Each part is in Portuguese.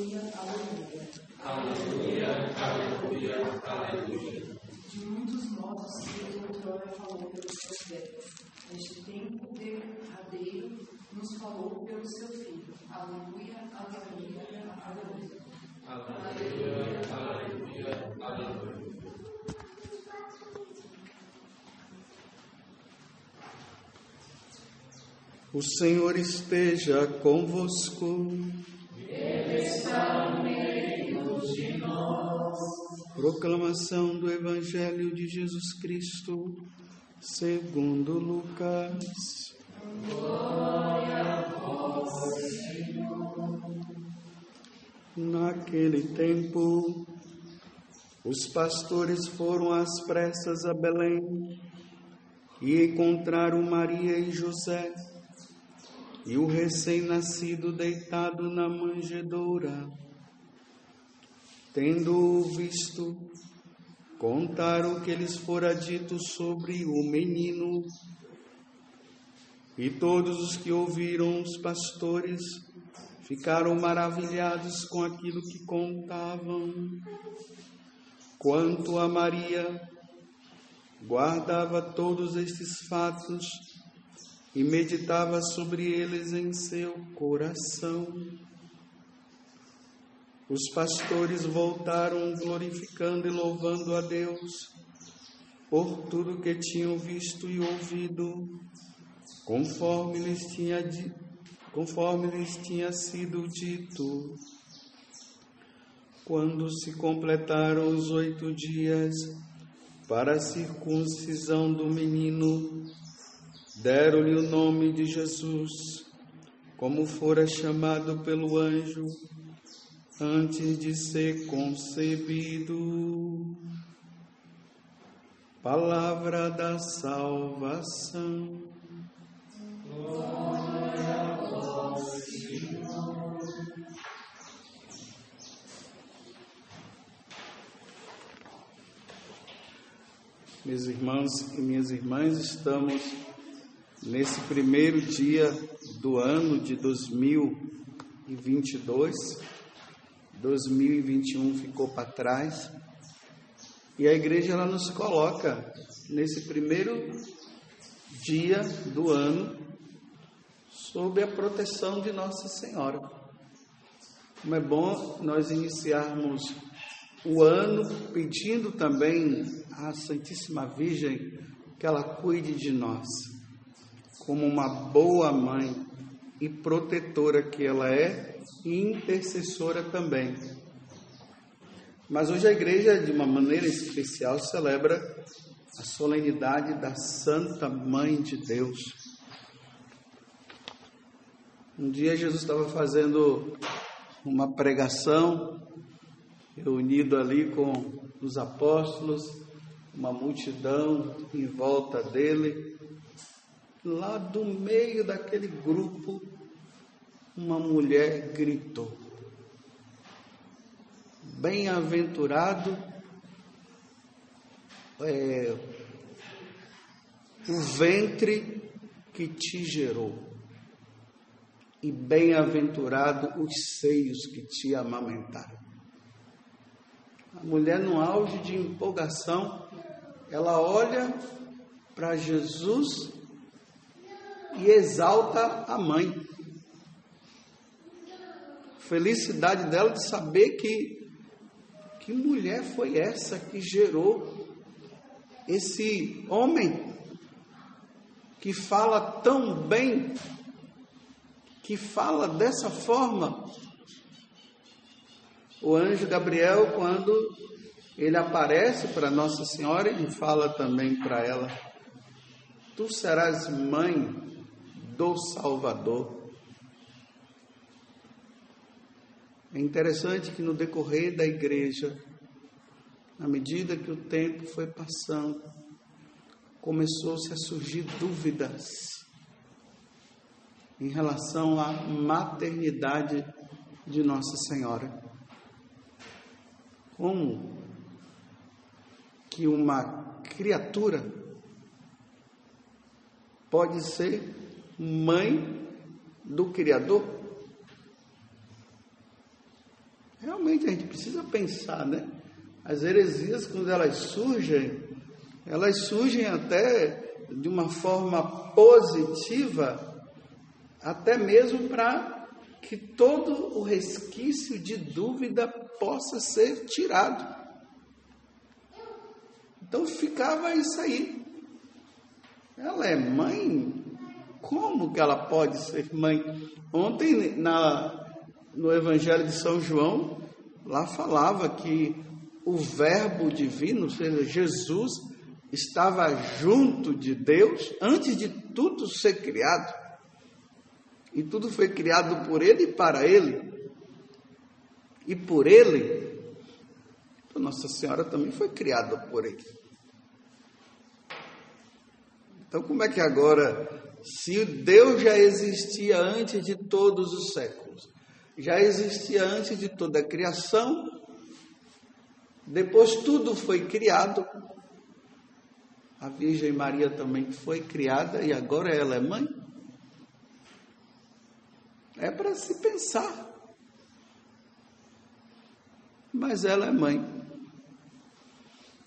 Aleluia, aleluia, aleluia. De muitos modos que outrora falou pelos profetas, neste tempo derradeiro nos falou pelo seu Filho. Aleluia, aleluia, aleluia. Aleluia, aleluia, aleluia. O Senhor esteja convosco. Ele está no de nós. Proclamação do Evangelho de Jesus Cristo, segundo Lucas. Glória a vós, Senhor. Naquele tempo, os pastores foram às pressas a Belém e encontraram Maria e José e o recém-nascido deitado na manjedoura. Tendo-o visto, contaram o que lhes fora dito sobre o menino. E todos os que ouviram os pastores ficaram maravilhados com aquilo que contavam. Quanto a Maria, guardava todos estes fatos e meditava sobre eles em seu coração. Os pastores voltaram glorificando e louvando a Deus por tudo que tinham visto e ouvido, conforme lhes tinha, conforme lhes tinha sido dito. Quando se completaram os oito dias para a circuncisão do menino, deram-lhe o nome de Jesus, como fora chamado pelo anjo antes de ser concebido. Palavra da salvação. Glória a vós, Senhor. Meus irmãos e minhas irmãs, estamos nesse primeiro dia do ano de 2022. 2021 ficou para trás. E a igreja ela nos coloca nesse primeiro dia do ano sob a proteção de Nossa Senhora. Como é bom nós iniciarmos o ano pedindo também à Santíssima Virgem que ela cuide de nós, como uma boa mãe e protetora que ela é e intercessora também. Mas hoje a igreja, de uma maneira especial, celebra a solenidade da Santa Mãe de Deus. Um dia Jesus estava fazendo uma pregação, reunido ali com os apóstolos, uma multidão em volta dele. Lá do meio daquele grupo, uma mulher gritou: Bem-aventurado é, o ventre que te gerou, e bem-aventurado os seios que te amamentaram. A mulher, no auge de empolgação, ela olha para Jesus e exalta a mãe. Felicidade dela de saber que que mulher foi essa que gerou esse homem que fala tão bem, que fala dessa forma. O anjo Gabriel, quando ele aparece para Nossa Senhora, ele fala também para ela: Tu serás mãe do Salvador. É interessante que no decorrer da igreja, à medida que o tempo foi passando, começou-se a surgir dúvidas em relação à maternidade de Nossa Senhora. Como que uma criatura pode ser mãe do Criador? realmente a gente precisa pensar, né? As heresias, quando elas surgem, elas surgem até de uma forma positiva, até mesmo para que todo o resquício de dúvida possa ser tirado. Então ficava isso aí. Ela é mãe? Como que ela pode ser mãe? Ontem, na, no Evangelho de São João, lá falava que o Verbo divino, ou seja, Jesus, estava junto de Deus antes de tudo ser criado. E tudo foi criado por Ele e para Ele. E por Ele, Nossa Senhora também foi criada por Ele. Então, como é que agora, se Deus já existia antes de todos os séculos, já existia antes de toda a criação, depois tudo foi criado, a Virgem Maria também foi criada e agora ela é mãe? É para se pensar. Mas ela é mãe.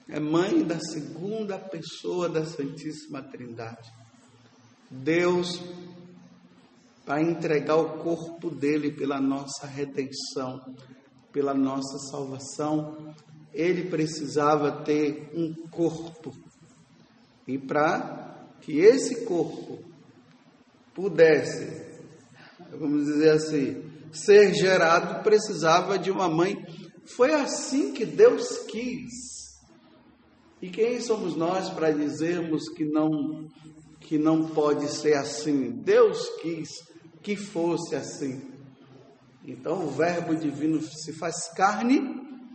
É mãe da segunda pessoa da Santíssima Trindade. Deus, para entregar o corpo dele pela nossa redenção, pela nossa salvação, ele precisava ter um corpo e para que esse corpo pudesse, vamos dizer assim, ser gerado, precisava de uma mãe. Foi assim que Deus quis. E quem somos nós para dizermos que não que não pode ser assim? Deus quis que fosse assim. Então o Verbo divino se faz carne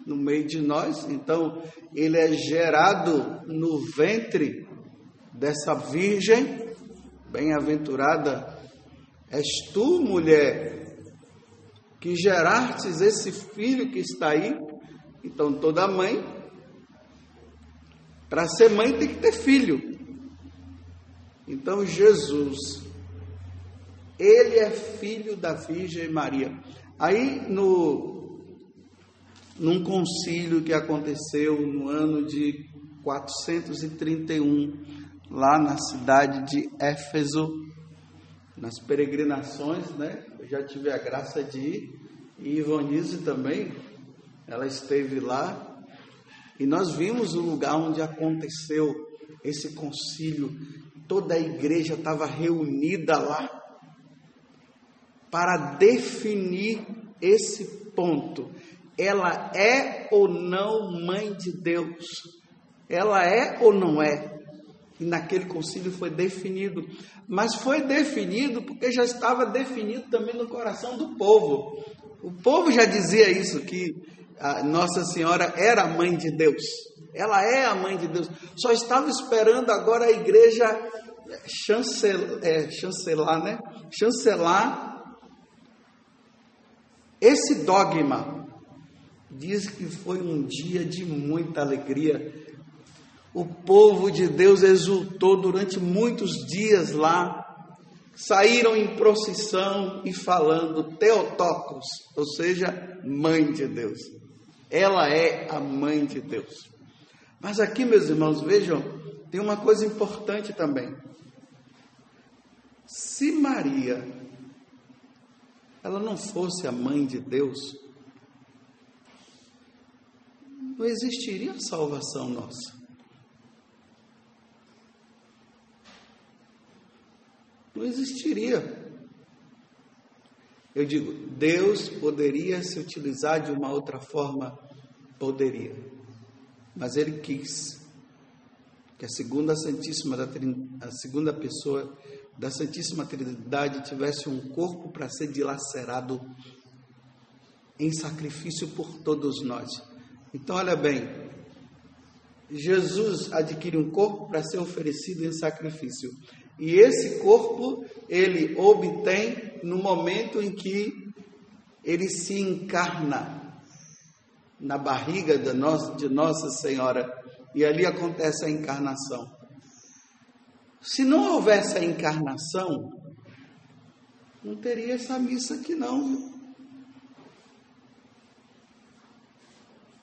no meio de nós, então ele é gerado no ventre dessa virgem, bem-aventurada és tu, mulher, que gerastes esse filho que está aí. Então, toda mãe, para ser mãe, tem que ter filho. Então, Jesus, ele é filho da Virgem Maria. Aí, no, num concílio que aconteceu no ano de 431, lá na cidade de Éfeso, nas peregrinações, né? Eu já tive a graça de ir, e Ivonise também, ela esteve lá, e nós vimos o lugar onde aconteceu esse concílio, toda a igreja estava reunida lá para definir esse ponto. Ela é ou não mãe de Deus? Ela é ou não é? E naquele concílio foi definido. Mas foi definido porque já estava definido também no coração do povo. O povo já dizia isso, que Nossa Senhora era mãe de Deus. Ela é a mãe de Deus. Só estava esperando agora a igreja chancel, é, chancelar, né? Chancelar esse dogma. Diz que foi um dia de muita alegria o povo de Deus exultou durante muitos dias lá. Saíram em procissão e falando Teotocos, ou seja, mãe de Deus. Ela é a mãe de Deus. Mas aqui, meus irmãos, vejam, tem uma coisa importante também. Se Maria ela não fosse a mãe de Deus, não existiria salvação nossa. não existiria. Eu digo, Deus poderia se utilizar de uma outra forma? Poderia. Mas Ele quis que a segunda Santíssima da a segunda pessoa da Santíssima Trindade tivesse um corpo para ser dilacerado em sacrifício por todos nós. Então, olha bem, Jesus adquire um corpo para ser oferecido em sacrifício. E esse corpo ele obtém no momento em que ele se encarna na barriga de Nossa, de Nossa Senhora. E ali acontece a encarnação. Se não houvesse a encarnação, não teria essa missa aqui não.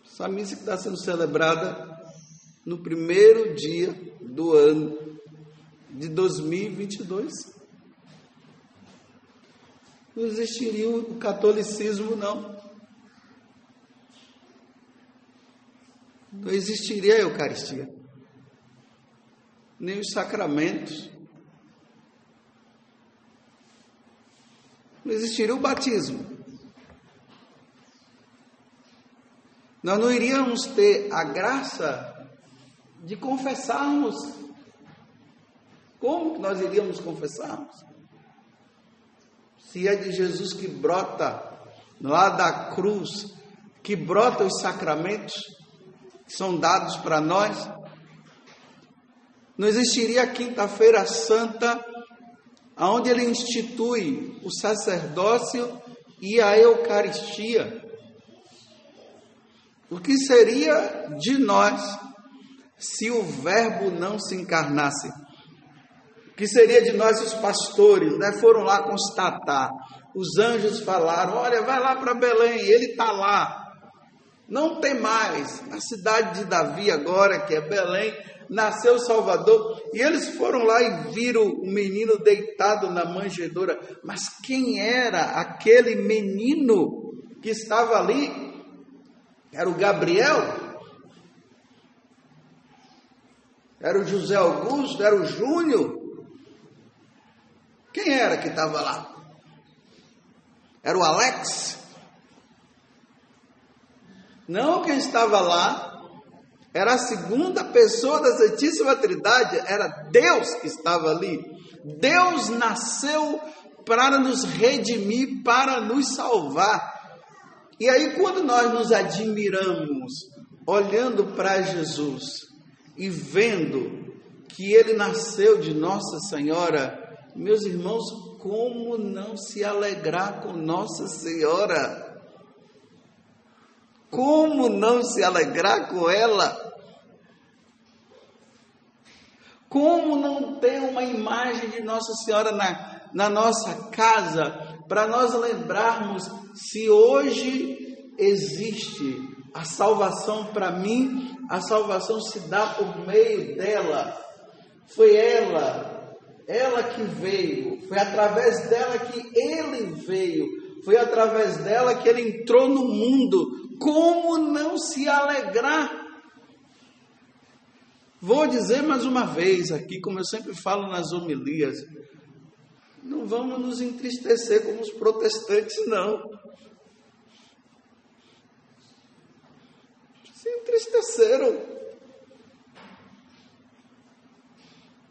Essa missa que está sendo celebrada no primeiro dia do ano de 2022. Não existiria o catolicismo, não. Não existiria a Eucaristia, nem os sacramentos. Não existiria o batismo. Nós não iríamos ter a graça de confessarmos. Como que nós iríamos confessarmos? Se é de Jesus que brota lá da cruz, que brota os sacramentos que são dados para nós, não existiria a quinta-feira santa, onde ele institui o sacerdócio e a Eucaristia. O que seria de nós se o Verbo não se encarnasse? O que seria de nós os pastores? Né? Foram lá constatar. Os anjos falaram: Olha, vai lá para Belém, ele está lá. Não tem mais. Na cidade de Davi, agora, que é Belém, nasceu Salvador. E eles foram lá e viram o menino deitado na manjedoura. Mas quem era aquele menino que estava ali? Era o Gabriel? Era o José Augusto? Era o Júnior? Quem era que estava lá? Era o Alex? Não, quem estava lá era a segunda pessoa da Santíssima Trindade, era Deus que estava ali. Deus nasceu para nos redimir, para nos salvar. E aí, quando nós nos admiramos olhando para Jesus e vendo que ele nasceu de Nossa Senhora, meus irmãos, como não se alegrar com Nossa Senhora? Como não se alegrar com ela? Como não ter uma imagem de Nossa Senhora na, na nossa casa para nós lembrarmos se hoje existe a salvação para mim, a salvação se dá por meio dela. Foi ela, ela que veio, foi através dela que ele veio, foi através dela que ele entrou no mundo. Como não se alegrar? Vou dizer mais uma vez aqui, como eu sempre falo nas homilias, não vamos nos entristecer como os protestantes, não. Se entristeceram.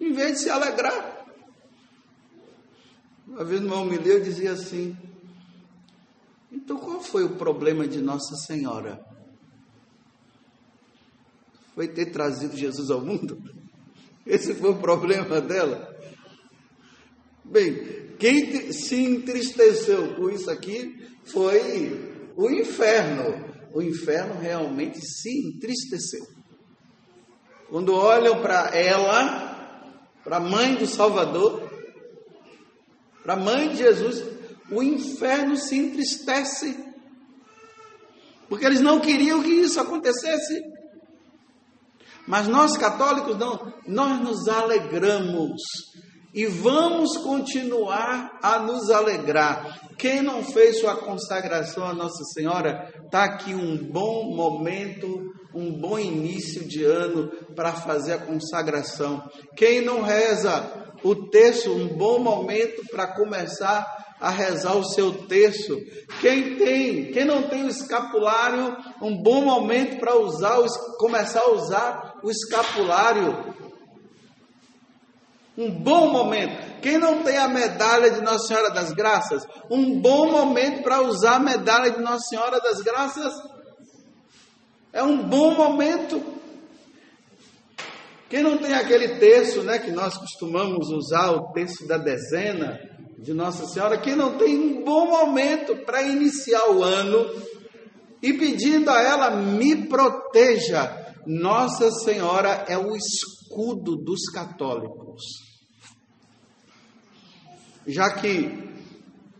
Em vez de se alegrar. Uma vez numa homilia eu dizia assim: foi o problema de Nossa Senhora? Foi ter trazido Jesus ao mundo? Esse foi o problema dela? Bem, quem se entristeceu com isso aqui foi o inferno. O inferno realmente se entristeceu. Quando olham para ela, para a mãe do Salvador, para a mãe de Jesus, o inferno se entristece. Porque eles não queriam que isso acontecesse. Mas nós católicos não, nós nos alegramos e vamos continuar a nos alegrar. Quem não fez sua consagração a Nossa Senhora, está aqui um bom momento, um bom início de ano para fazer a consagração. Quem não reza o texto, um bom momento para começar a rezar o seu terço. Quem tem, quem não tem o escapulário, um bom momento para usar, começar a usar o escapulário um bom momento. Quem não tem a medalha de Nossa Senhora das Graças? Um bom momento para usar a medalha de Nossa Senhora das Graças. É um bom momento. Quem não tem aquele texto, né, que nós costumamos usar, o texto da dezena de Nossa Senhora, quem não tem um bom momento para iniciar o ano e pedindo a ela, me proteja. Nossa Senhora é o escudo dos católicos já que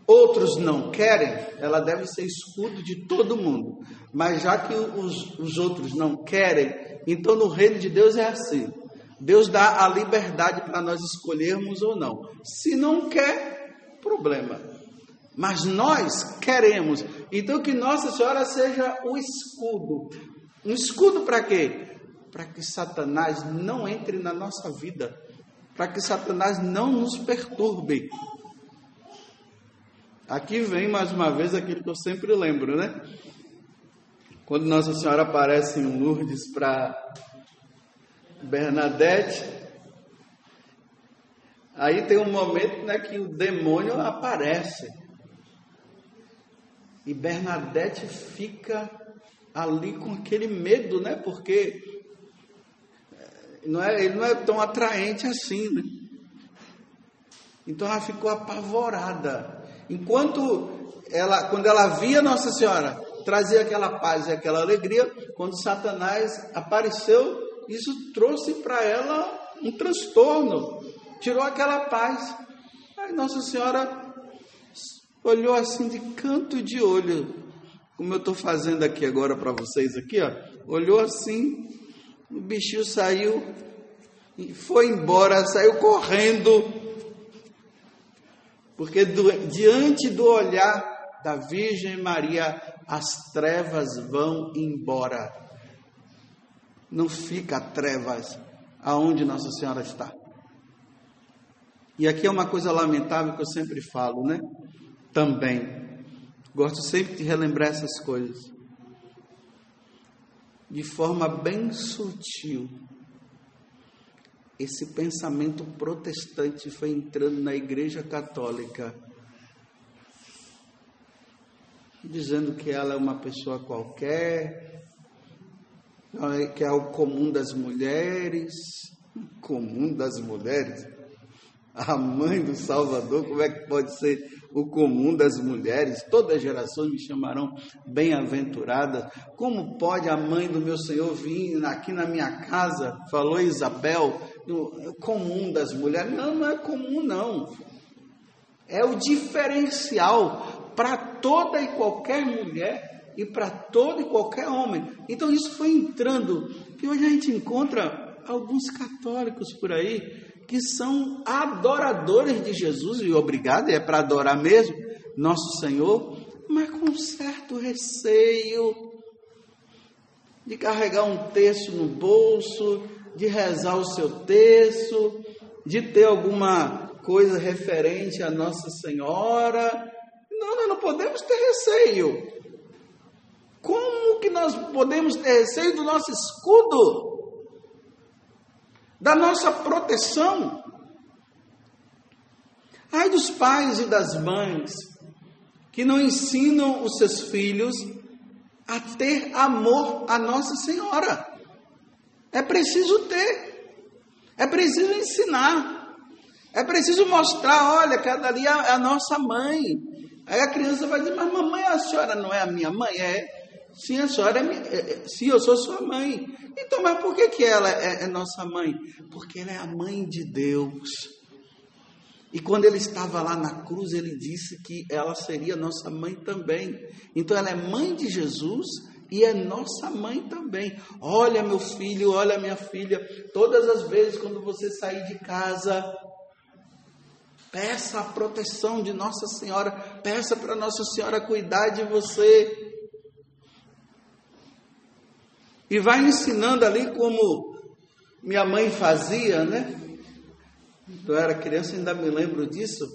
outros não querem, ela deve ser escudo de todo mundo. Mas já que os, os outros não querem, então no reino de Deus é assim. Deus dá a liberdade para nós escolhermos ou não. Se não quer, problema. Mas nós queremos. Então que Nossa Senhora seja o escudo. Um escudo para quê? Para que Satanás não entre na nossa vida. Para que Satanás não nos perturbe. Aqui vem mais uma vez aquilo que eu sempre lembro, né? Quando Nossa Senhora aparece em Lourdes para Bernadette, aí tem um momento né, que o demônio aparece. E Bernadette fica ali com aquele medo, né? Porque não é, ele não é tão atraente assim, né? Então ela ficou apavorada. Enquanto ela, quando ela via Nossa Senhora, trazia aquela paz e aquela alegria, quando Satanás apareceu, isso trouxe para ela um transtorno, tirou aquela paz. Aí Nossa Senhora olhou assim de canto de olho, como eu estou fazendo aqui agora para vocês aqui, ó. Olhou assim, o bichinho saiu e foi embora, saiu correndo porque do, diante do olhar da Virgem Maria, as trevas vão embora. Não fica trevas aonde Nossa Senhora está. E aqui é uma coisa lamentável que eu sempre falo, né? Também. Gosto sempre de relembrar essas coisas. De forma bem sutil esse pensamento protestante foi entrando na Igreja Católica, dizendo que ela é uma pessoa qualquer, que é o comum das mulheres, comum das mulheres, a mãe do Salvador, como é que pode ser o comum das mulheres? Todas as gerações me chamarão bem-aventurada. Como pode a mãe do meu Senhor vir aqui na minha casa? Falou Isabel, o comum das mulheres. Não, não é comum, não. É o diferencial para toda e qualquer mulher e para todo e qualquer homem. Então isso foi entrando. E hoje a gente encontra alguns católicos por aí que são adoradores de Jesus, e obrigado, é para adorar mesmo, nosso Senhor, mas com certo receio de carregar um texto no bolso, de rezar o seu texto, de ter alguma coisa referente a Nossa Senhora. Não, nós não podemos ter receio. Como que nós podemos ter receio do nosso escudo? Da nossa proteção. Ai dos pais e das mães que não ensinam os seus filhos a ter amor a Nossa Senhora. É preciso ter, é preciso ensinar, é preciso mostrar: olha, cada ali é a nossa mãe. Aí a criança vai dizer: mas mamãe, a senhora não é a minha mãe? É, sim, a senhora é, é, é sim, eu sou sua mãe. Então, mas por que, que ela é, é nossa mãe? Porque ela é a mãe de Deus. E quando ele estava lá na cruz, ele disse que ela seria nossa mãe também. Então, ela é mãe de Jesus e é nossa mãe também. Olha, meu filho, olha, minha filha, todas as vezes quando você sair de casa, peça a proteção de Nossa Senhora, peça para Nossa Senhora cuidar de você. E vai ensinando ali como minha mãe fazia, né? Eu era criança, ainda me lembro disso.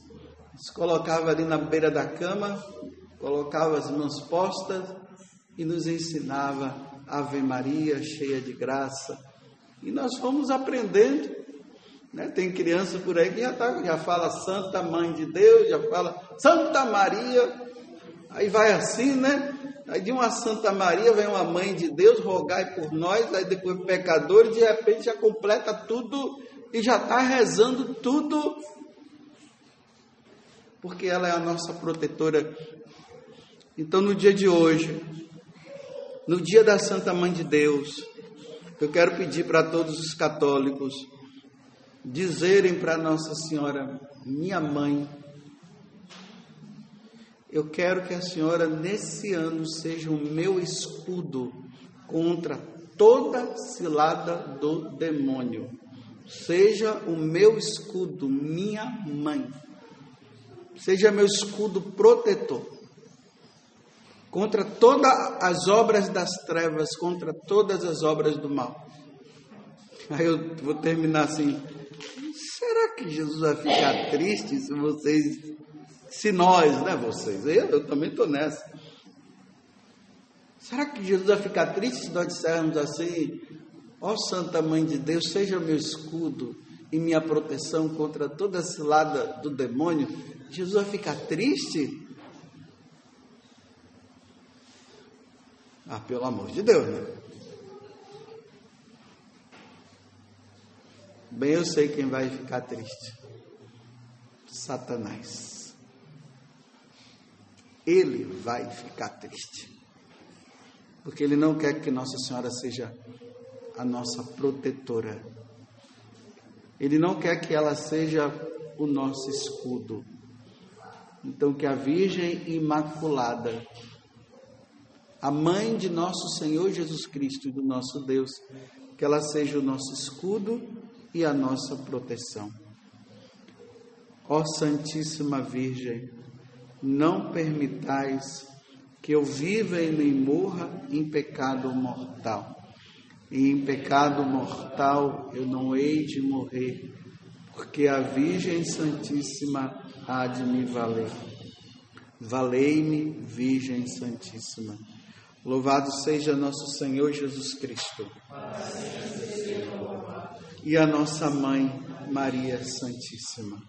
Se colocava ali na beira da cama, colocava as mãos postas e nos ensinava Ave Maria, cheia de graça. E nós fomos aprendendo. Né? Tem criança por aí que já, tá, já fala Santa Mãe de Deus, já fala Santa Maria. Aí vai assim, né? Aí de uma Santa Maria vem uma mãe de Deus, rogai por nós, aí depois pecador, e de repente já completa tudo e já está rezando tudo, porque ela é a nossa protetora. Então no dia de hoje, no dia da Santa Mãe de Deus, eu quero pedir para todos os católicos dizerem para Nossa Senhora, minha mãe, Eu quero que a senhora, nesse ano, seja o meu escudo contra toda cilada do demônio. Seja o meu escudo, minha mãe. Seja meu escudo protetor contra todas as obras das trevas, contra todas as obras do mal. Aí eu vou terminar assim. Será que Jesus vai ficar triste se vocês, se nós, né, vocês, eu, eu também estou nessa. Será que Jesus vai ficar triste se nós dissermos assim, ó Santa Mãe de Deus, seja meu escudo e minha proteção contra toda cilada do demônio? Jesus vai ficar triste? Ah, pelo amor de Deus, né? Bem, eu sei quem vai ficar triste. Satanás. Ele vai ficar triste. Porque ele não quer que Nossa Senhora seja a nossa protetora. Ele não quer que ela seja o nosso escudo. Então, que a Virgem Imaculada a mãe de nosso Senhor Jesus Cristo e do nosso Deus, que ela seja o nosso escudo e a nossa proteção. Ó Santíssima Virgem, não permitais que eu viva e nem morra em pecado mortal. E em pecado mortal eu não hei de morrer, porque a Virgem Santíssima há de me valer. Valei-me, Virgem Santíssima. Louvado seja nosso Senhor Jesus Cristo. E a nossa mãe, Maria Santíssima.